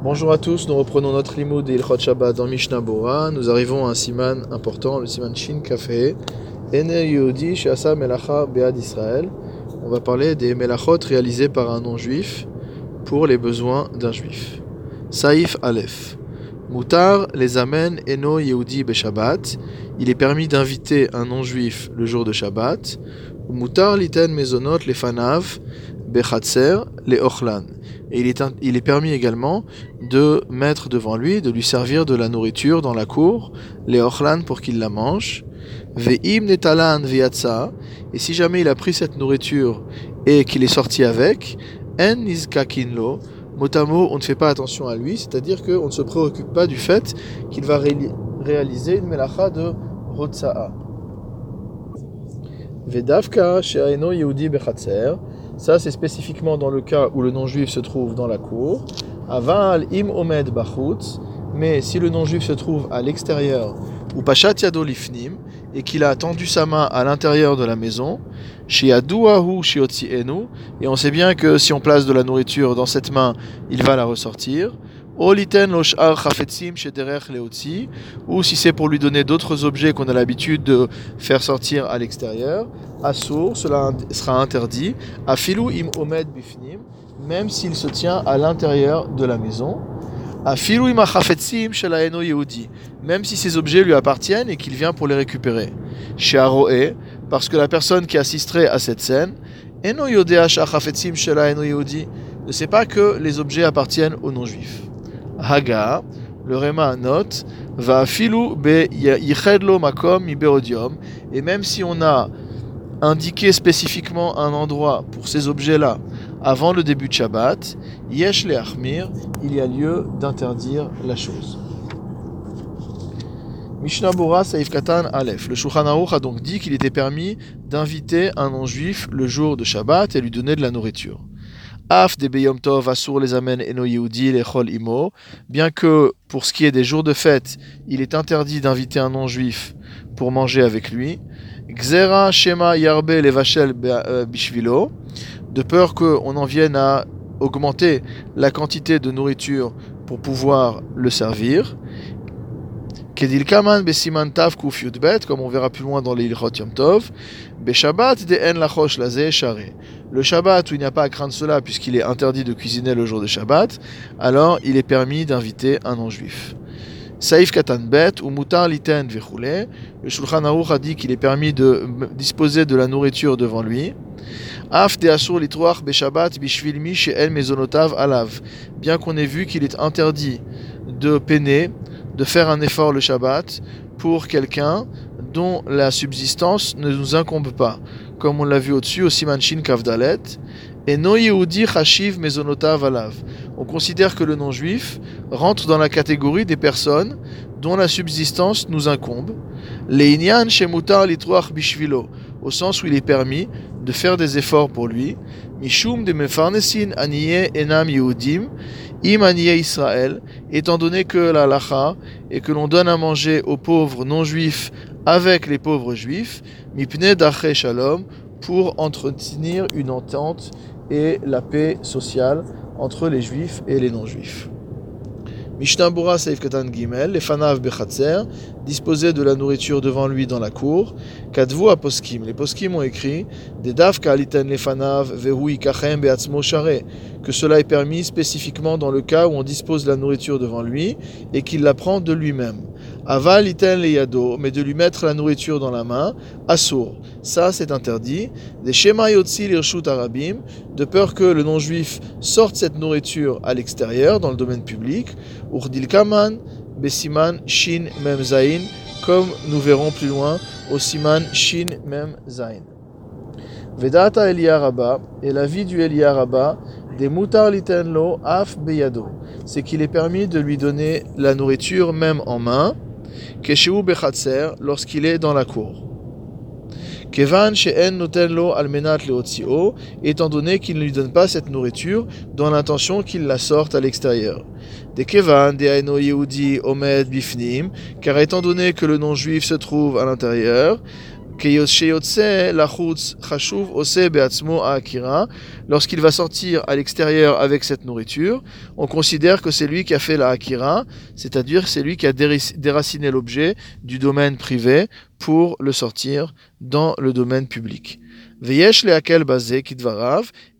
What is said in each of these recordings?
Bonjour à tous, nous reprenons notre limoud de Shabbat dans Mishnah Bora. Nous arrivons à un siman important, le siman Shin Kafé. Melacha Bead. On va parler des melachot réalisés par un non-juif pour les besoins d'un juif. Saïf Aleph. Moutar les amène Eno Yehudi Beshabbat. Il est permis d'inviter un non-juif le jour de Shabbat. Moutar liten mezonot les fanav bechatzer les ochlan. Et il est, il est permis également de mettre devant lui, de lui servir de la nourriture dans la cour, les ochlan pour qu'il la mange. Ve'im netalan viatsa. Et si jamais il a pris cette nourriture et qu'il est sorti avec, en nizkakinlo. Motamo, on ne fait pas attention à lui, c'est-à-dire qu'on ne se préoccupe pas du fait qu'il va réaliser une melacha de rotsa'a. Vedavka she'aino yehudi bechatzer. Ça, c'est spécifiquement dans le cas où le non-juif se trouve dans la cour. Aval im omed bachutz. Mais si le non-juif se trouve à l'extérieur, ou pachat yado lifnim, et qu'il a tendu sa main à l'intérieur de la maison, shiaduahu enu, et on sait bien que si on place de la nourriture dans cette main, il va la ressortir. Ou si c'est pour lui donner d'autres objets qu'on a l'habitude de faire sortir à l'extérieur, assour, cela sera interdit. Afilu im omed bifnim, même s'il se tient à l'intérieur de la maison. Afilu im achafetzim shelaeno yehudi, même si ces objets lui appartiennent et qu'il vient pour les récupérer. Chez Aroé, parce que la personne qui assisterait à cette scène, eno yodea shachafetzim shelaeno yehudi, ne sait pas que les objets appartiennent aux non-juifs. Haga, le Réma note, va filou be yichedlo makom mi beodium, et même si on a indiqué spécifiquement un endroit pour ces objets-là avant le début de Shabbat, yesh le achmir, il y a lieu d'interdire la chose. Mishnah Bora Saif Katan Aleph. Le Shulchan a donc dit qu'il était permis d'inviter un non-juif le jour de Shabbat et lui donner de la nourriture. Af de les amène Eno Yehudi les. Bien que pour ce qui est des jours de fête, il est interdit d'inviter un non-juif pour manger avec lui. Xera Shema Yarbe les Vachel Bishvilo. De peur qu'on en vienne à augmenter la quantité de nourriture pour pouvoir le servir. Kedilkaman besiman tav kuf yudbet, comme on verra plus loin dans les Yom Tov. Beshabbat de en lachosh laze share. Le Shabbat où il n'y a pas à craindre cela puisqu'il est interdit de cuisiner le jour de Shabbat, alors il est permis d'inviter un non-juif. Saif katan bet ou mutar liten vechoule. Le Shulchan Aruch a dit qu'il est permis de disposer de la nourriture devant lui. Af de asur litroach beshabbat bishvil mi she'el mezonotav alav. Bien qu'on ait vu qu'il est interdit de peiner de faire un effort le Shabbat pour quelqu'un dont la subsistance ne nous incombe pas, comme on l'a vu au-dessus au Simanchin Kavdalet, et no Yehudi Chashiv Mezonotav Alav. On considère que le non-juif rentre dans la catégorie des personnes dont la subsistance nous incombe, Leinian Shemutar Litruach Bishvilo, au sens où il est permis de faire des efforts pour lui, Mishum de Mefarnesin Aniye Enam Yehudim, Imaniye Israël, étant donné que la lacha et que l'on donne à manger aux pauvres non-juifs avec les pauvres juifs, mipne dache shalom, pour entretenir une entente et la paix sociale entre les juifs et les non-juifs. Mishnah Bura Saif Katan Gimel, les fanav bechatzer, disposaient de la nourriture devant lui dans la cour. Kadvu aposkim, les poskim ont écrit des que cela est permis spécifiquement dans le cas où on dispose de la nourriture devant lui et qu'il la prend de lui-même. Aval iten yado, mais de lui mettre la nourriture dans la main, assour. Ça, c'est interdit. Des shema lirshut arabim, de peur que le non-juif sorte cette nourriture à l'extérieur, dans le domaine public. Urdil kaman, besiman shin mem zain, comme nous verrons plus loin au siman shin mem zain. Vedata Eliaraba, et la vie du Eliaraba, des mutar litenlo af beyado, c'est qu'il est permis de lui donner la nourriture même en main, keshu bechatzer, lorsqu'il est dans la cour. Kevan she'en notenlo almenat leotzio, étant donné qu'il ne lui donne pas cette nourriture dans l'intention qu'il la sorte à l'extérieur. De Kevan de Yehudi Omed Bifnim, car étant donné que le non-juif se trouve à l'intérieur, Lorsqu'il va sortir à l'extérieur avec cette nourriture, on considère que c'est lui qui a fait la akira, c'est-à-dire c'est lui qui a déraciné l'objet du domaine privé pour le sortir dans le domaine public. Veyesh leakel basé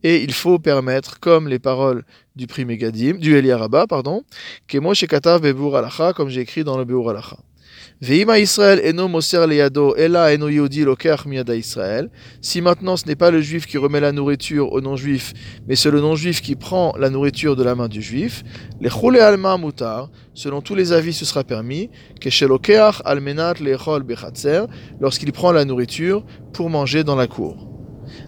et il faut permettre, comme les paroles du prix Megadim, du Eliaraba, pardon, comme j'ai écrit dans le beur alacha. Si maintenant ce n'est pas le juif qui remet la nourriture au non-juif, mais c'est le non-juif qui prend la nourriture de la main du juif, les choule alma mutar, selon tous les avis ce sera permis, que shelokeach almenat lechol bechatzer, lorsqu'il prend la nourriture pour manger dans la cour.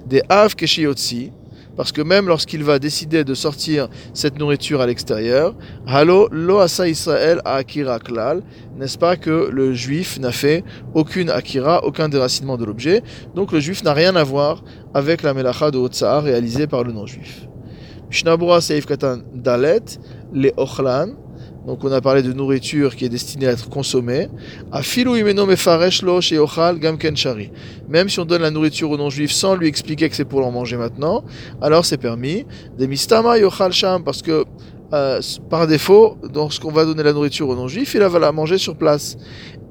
Des av keshiyotzi, parce que même lorsqu'il va décider de sortir cette nourriture à l'extérieur, halo Israël akira klal, n'est-ce pas que le juif n'a fait aucune akira, aucun déracinement de l'objet, donc le juif n'a rien à voir avec la melacha de Hotzah réalisée par le non-juif. Donc on a parlé de nourriture qui est destinée à être consommée. Même si on donne la nourriture aux non-juifs sans lui expliquer que c'est pour l'en manger maintenant, alors c'est permis. Des mistama yochal sham parce que euh, par défaut, lorsqu'on va donner la nourriture aux non-juifs, il va la manger sur place.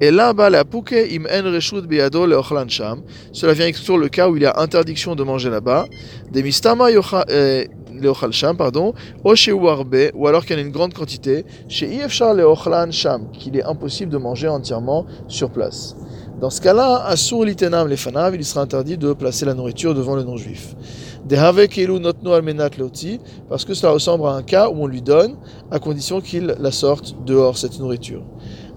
Et là, bas la im en sham. Cela vient exclure le cas où il y a interdiction de manger là-bas. Des mistama euh, leochal pardon, ou ou alors qu'il y en a une grande quantité, chez ifshar leochlan sham, qu'il est impossible de manger entièrement sur place. Dans ce cas-là, asur litenam lefanav, il sera interdit de placer la nourriture devant le non-juif. Parce que cela ressemble à un cas où on lui donne, à condition qu'il la sorte dehors, cette nourriture.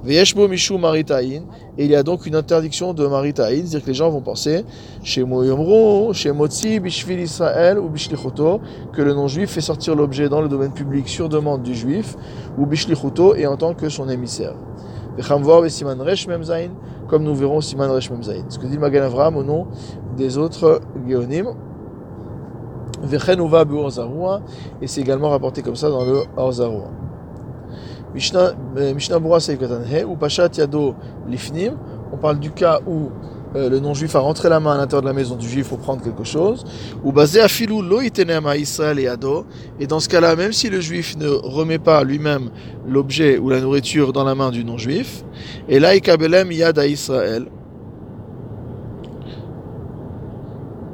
Veyeshbo Mishu Maritain, et il y a donc une interdiction de Maritain, c'est-à-dire que les gens vont penser, chez Moyomro, chez Motzi, Bishvil Israël ou Bishlichoto, que le non-juif fait sortir l'objet dans le domaine public sur demande du juif, ou Bishlichoto, et en tant que son émissaire. Comme nous verrons Siman Resh Memzain. Ce que dit Magan Avram au nom des autres Géonim. Et c'est également rapporté comme ça dans le Orzarua. Mishnah euh, ou Pashat Yado Lifnim. On parle du cas où euh, le non-juif a rentré la main à l'intérieur de la maison du juif pour prendre quelque chose. Ou basé à Filou Lo Israël et Yado. Et dans ce cas-là, même si le juif ne remet pas lui-même l'objet ou la nourriture dans la main du non-juif, et là, Ikabelem Yad à Israël.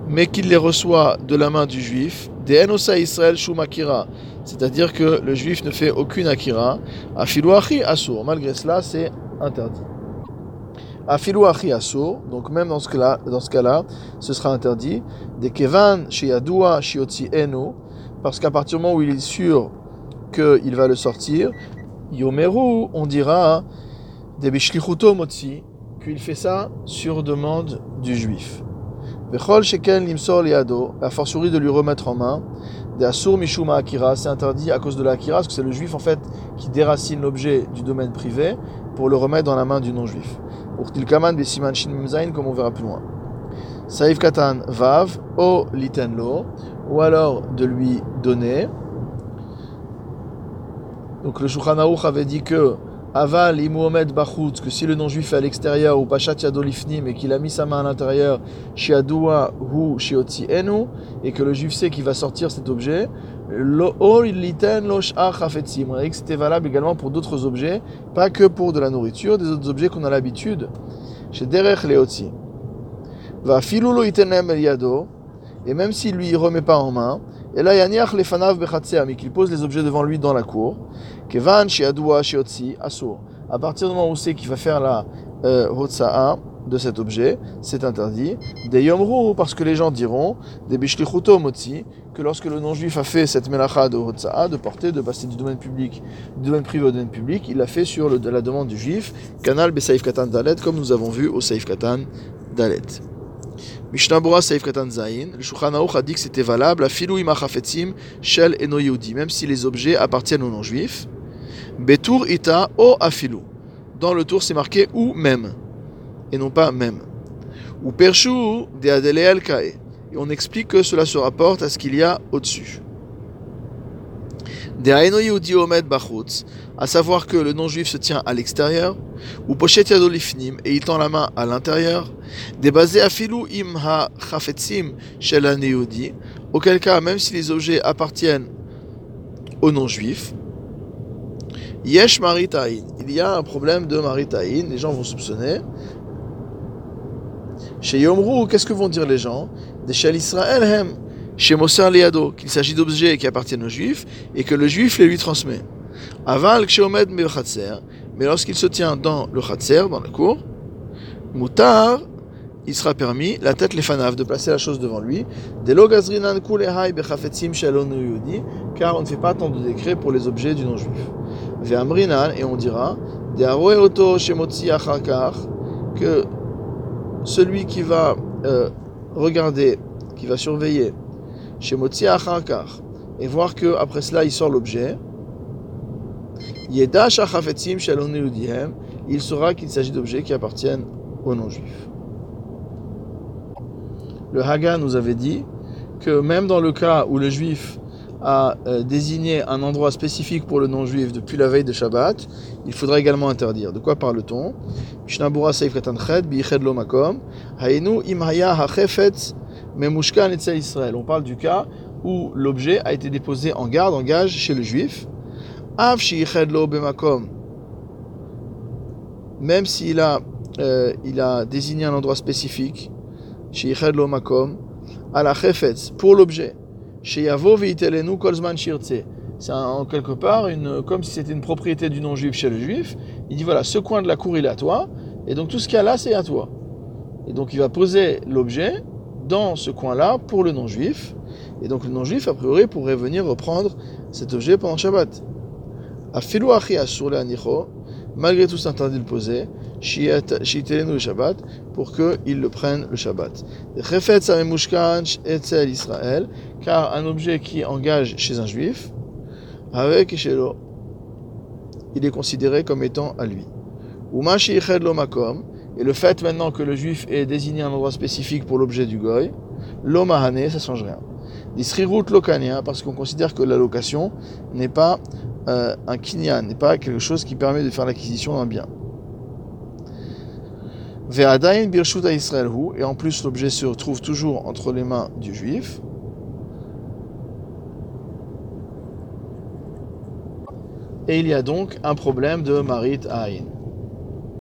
mais qu'il les reçoit de la main du juif, Israël Shumakira, c'est-à-dire que le juif ne fait aucune akira, afilouachi asur, malgré cela c'est interdit. Afilouachi asur, donc même dans ce cas-là, ce sera interdit, des kevan sheyadua shiotzi enu, parce qu'à partir du moment où il est sûr qu'il va le sortir, yomeru, on dira, des bishlichuto motzi, qu'il fait ça sur demande du juif. Vechol sheken limsor liado, a fortiori de lui remettre en main, des asur mishuma akira, c'est interdit à cause de la parce que c'est le juif en fait qui déracine l'objet du domaine privé pour le remettre dans la main du non-juif. Pour tilkaman besiman shin mimzain, comme on verra plus loin. Saïf katan vav, o litenlo, ou alors de lui donner. Donc le Shulchan avait dit que Aval Bachout, que si le non-juif est à l'extérieur ou Pachat Yadolifnim et qu'il a mis sa main à l'intérieur, Shiadoua ou Shiotzi Enu, et que le juif sait qu'il va sortir cet objet, on a que c'était valable également pour d'autres objets, pas que pour de la nourriture, des autres objets qu'on a l'habitude. Chez Derech Leotzi. Va Filulo Itenem Yado, et même s'il lui remet pas en main, et là, Yaniach lefanav mais qu'il pose les objets devant lui dans la cour. Kevan shiadua shiotzi asur. À partir du moment où c'est qu'il va faire la euh, de cet objet, c'est interdit. Des yomru, parce que les gens diront, des bishlichuto motzi, que lorsque le non-juif a fait cette melacha de hotsa'a, de porter, de passer du domaine public, du domaine privé au domaine public, il l'a fait sur la demande du juif, canal besaif katan dalet, comme nous avons vu au saif katan dalet. Mishnah Bora Saif Katan Zain, le Shulchan a dit que c'était valable à Filou Imachafetzim Shel Eno Yehudi, même si les objets appartiennent aux non-juifs. Betour Ita O Afilou. Dans le tour, c'est marqué ou même, et non pas même. Ou Pershu de Adele. Et on explique que cela se rapporte à ce qu'il y a au-dessus. À savoir que le non-juif se tient à l'extérieur, ou pochet yadolifnim, et il tend la main à l'intérieur, des basés afilu im ha chafetzim shel auquel cas, même si les objets appartiennent aux non-juifs, yesh maritain, il y a un problème de maritain, les gens vont soupçonner. Chez Yomru, qu'est-ce que vont dire les gens? Des shel Israël hem, chez Moser Liado, qu'il s'agit d'objets qui appartiennent aux juifs et que le juif les lui transmet. Aval ksheomed mais lorsqu'il se tient dans le khatser, dans la cour, mutar, il sera permis, la tête les fanav, de placer la chose devant lui, car on ne fait pas tant de décrets pour les objets du non-juif. Et on dira, que celui qui va euh, regarder, qui va surveiller, et voir que après cela il sort l'objet, il saura qu'il s'agit d'objets qui appartiennent aux non-juifs. Le Haga nous avait dit que même dans le cas où le juif a euh, désigné un endroit spécifique pour le non-juif depuis la veille de Shabbat, il faudra également interdire. De quoi parle-t-on? On parle du cas où l'objet a été déposé en garde, en gage chez le juif. Même s'il a, euh, il a désigné un endroit spécifique, makom, à la pour l'objet. C'est en quelque part une, comme si c'était une propriété du non-juif chez le juif. Il dit voilà, ce coin de la cour il est à toi, et donc tout ce qu'il y a là c'est à toi. Et donc il va poser l'objet dans ce coin-là pour le non-juif, et donc le non-juif a priori pourrait venir reprendre cet objet pendant Shabbat. Malgré tout, c'est interdit de le poser le Shabbat pour qu'il le prenne le Shabbat. Israël, car un objet qui engage chez un juif, avec il est considéré comme étant à lui. Et le fait maintenant que le juif ait désigné un endroit spécifique pour l'objet du goy, l'omahane, ça change rien. Disrirut lokania, parce qu'on considère que la location n'est pas euh, un kinyan, n'est pas quelque chose qui permet de faire l'acquisition d'un bien. Ve'adain birshut Israël et en plus l'objet se retrouve toujours entre les mains du juif. Et il y a donc un problème de marit aïn.